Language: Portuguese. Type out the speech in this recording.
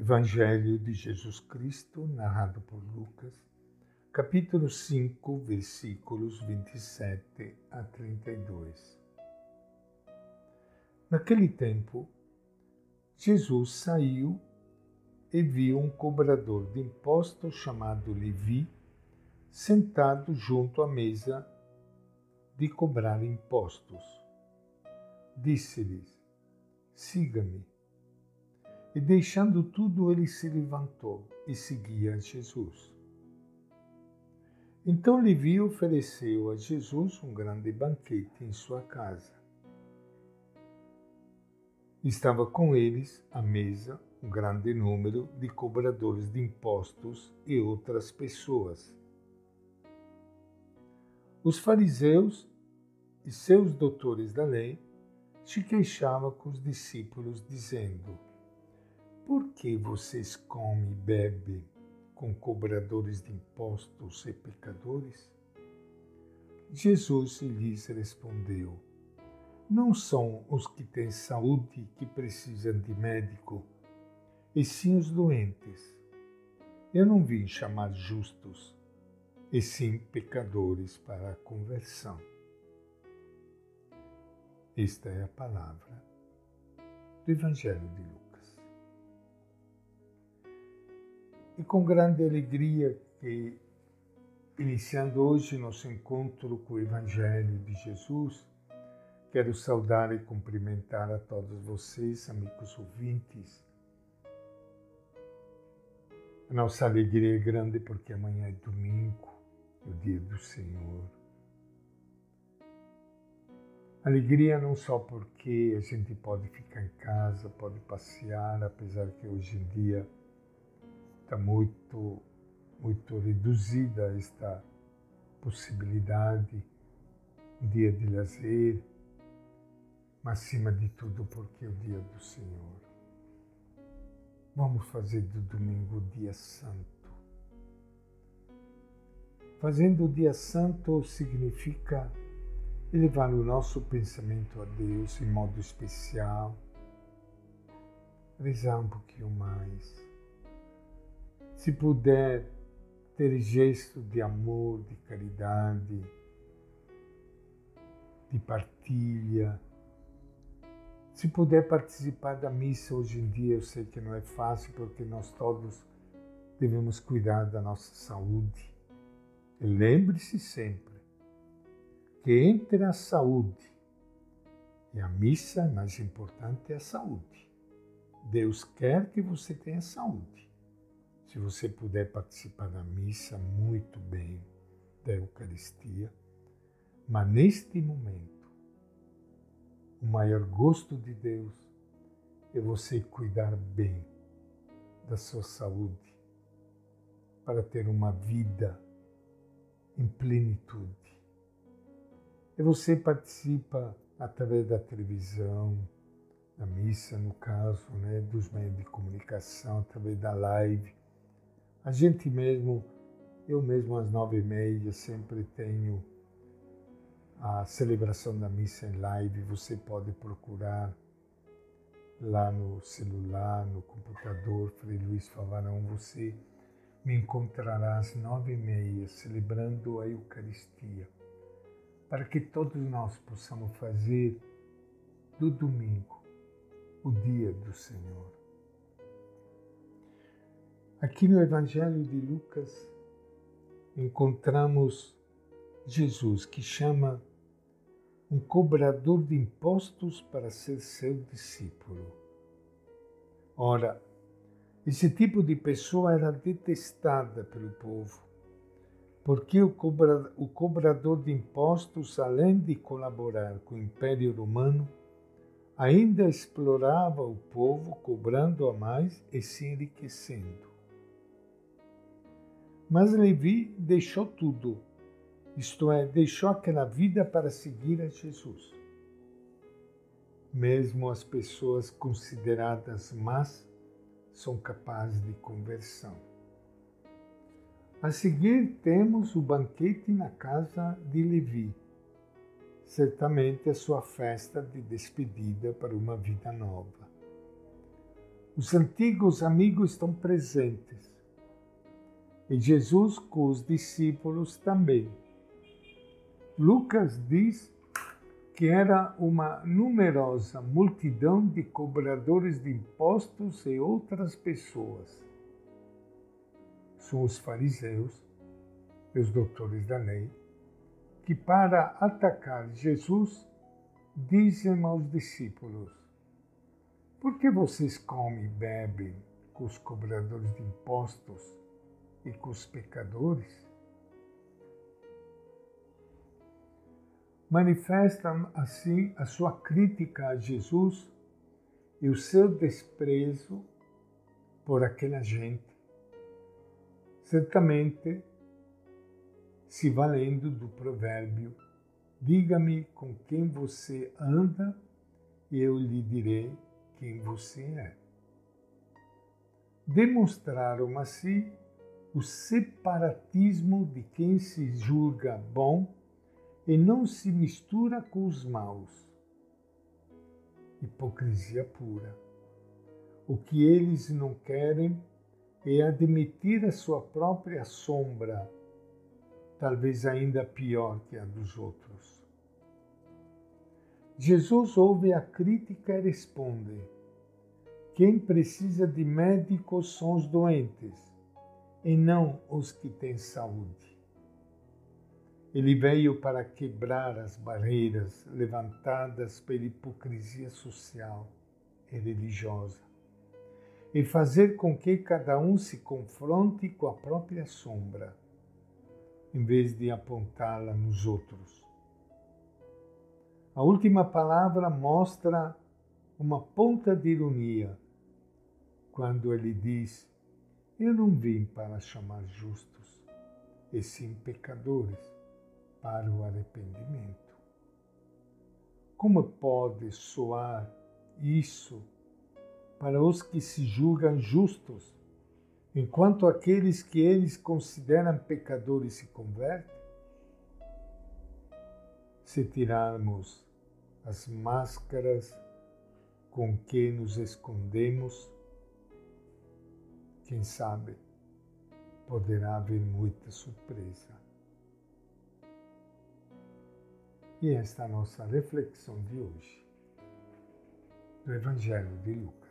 Evangelho de Jesus Cristo, narrado por Lucas, capítulo 5, versículos 27 a 32. Naquele tempo, Jesus saiu e viu um cobrador de impostos chamado Levi sentado junto à mesa de cobrar impostos. Disse-lhes: Siga-me. E deixando tudo, ele se levantou e seguia Jesus. Então Levi ofereceu a Jesus um grande banquete em sua casa. Estava com eles à mesa um grande número de cobradores de impostos e outras pessoas. Os fariseus e seus doutores da lei se queixavam com os discípulos, dizendo: por que vocês comem e bebem com cobradores de impostos e pecadores? Jesus lhes respondeu: Não são os que têm saúde que precisam de médico, e sim os doentes. Eu não vim chamar justos, e sim pecadores para a conversão. Esta é a palavra do Evangelho de Lucas. E com grande alegria que, iniciando hoje nosso encontro com o Evangelho de Jesus, quero saudar e cumprimentar a todos vocês, amigos ouvintes. A nossa alegria é grande porque amanhã é domingo, o dia do Senhor. Alegria não só porque a gente pode ficar em casa, pode passear, apesar que hoje em dia está muito, muito reduzida esta possibilidade, um dia de lazer, mas acima de tudo porque é o dia do Senhor. Vamos fazer do domingo o dia santo. Fazendo o dia santo significa elevar o nosso pensamento a Deus em modo especial, rezar um pouquinho mais se puder ter gesto de amor, de caridade, de partilha, se puder participar da missa hoje em dia, eu sei que não é fácil porque nós todos devemos cuidar da nossa saúde. Lembre-se sempre que entre a saúde e a missa, mais importante é a saúde. Deus quer que você tenha saúde. Se você puder participar da missa, muito bem, da Eucaristia. Mas neste momento, o maior gosto de Deus é você cuidar bem da sua saúde para ter uma vida em plenitude. E você participa através da televisão, da missa, no caso, né, dos meios de comunicação, através da live, a gente mesmo, eu mesmo às nove e meia sempre tenho a celebração da missa em live. Você pode procurar lá no celular, no computador, Frei Luiz Favarão. Você me encontrará às nove e meia celebrando a Eucaristia, para que todos nós possamos fazer do domingo o dia do Senhor. Aqui no Evangelho de Lucas encontramos Jesus que chama um cobrador de impostos para ser seu discípulo. Ora, esse tipo de pessoa era detestada pelo povo, porque o, cobra, o cobrador de impostos, além de colaborar com o Império Romano, ainda explorava o povo, cobrando a mais e se enriquecendo. Mas Levi deixou tudo, isto é, deixou aquela vida para seguir a Jesus. Mesmo as pessoas consideradas más são capazes de conversão. A seguir temos o banquete na casa de Levi, certamente a sua festa de despedida para uma vida nova. Os antigos amigos estão presentes e Jesus com os discípulos também. Lucas diz que era uma numerosa multidão de cobradores de impostos e outras pessoas. São os fariseus e os doutores da lei que, para atacar Jesus, dizem aos discípulos: Por que vocês comem e bebem com os cobradores de impostos e com os pecadores? manifestam assim a sua crítica a Jesus e o seu desprezo por aquela gente, certamente se valendo do provérbio: Diga-me com quem você anda e eu lhe direi quem você é. Demonstraram assim o separatismo de quem se julga bom e não se mistura com os maus. Hipocrisia pura. O que eles não querem é admitir a sua própria sombra, talvez ainda pior que a dos outros. Jesus ouve a crítica e responde: Quem precisa de médicos são os doentes, e não os que têm saúde. Ele veio para quebrar as barreiras levantadas pela hipocrisia social e religiosa e fazer com que cada um se confronte com a própria sombra, em vez de apontá-la nos outros. A última palavra mostra uma ponta de ironia quando ele diz: Eu não vim para chamar justos, e sim pecadores para o arrependimento. Como pode soar isso para os que se julgam justos, enquanto aqueles que eles consideram pecadores se convertem? Se tirarmos as máscaras com que nos escondemos, quem sabe poderá haver muita surpresa. E esta é a nossa reflexão de hoje do Evangelho de Lucas.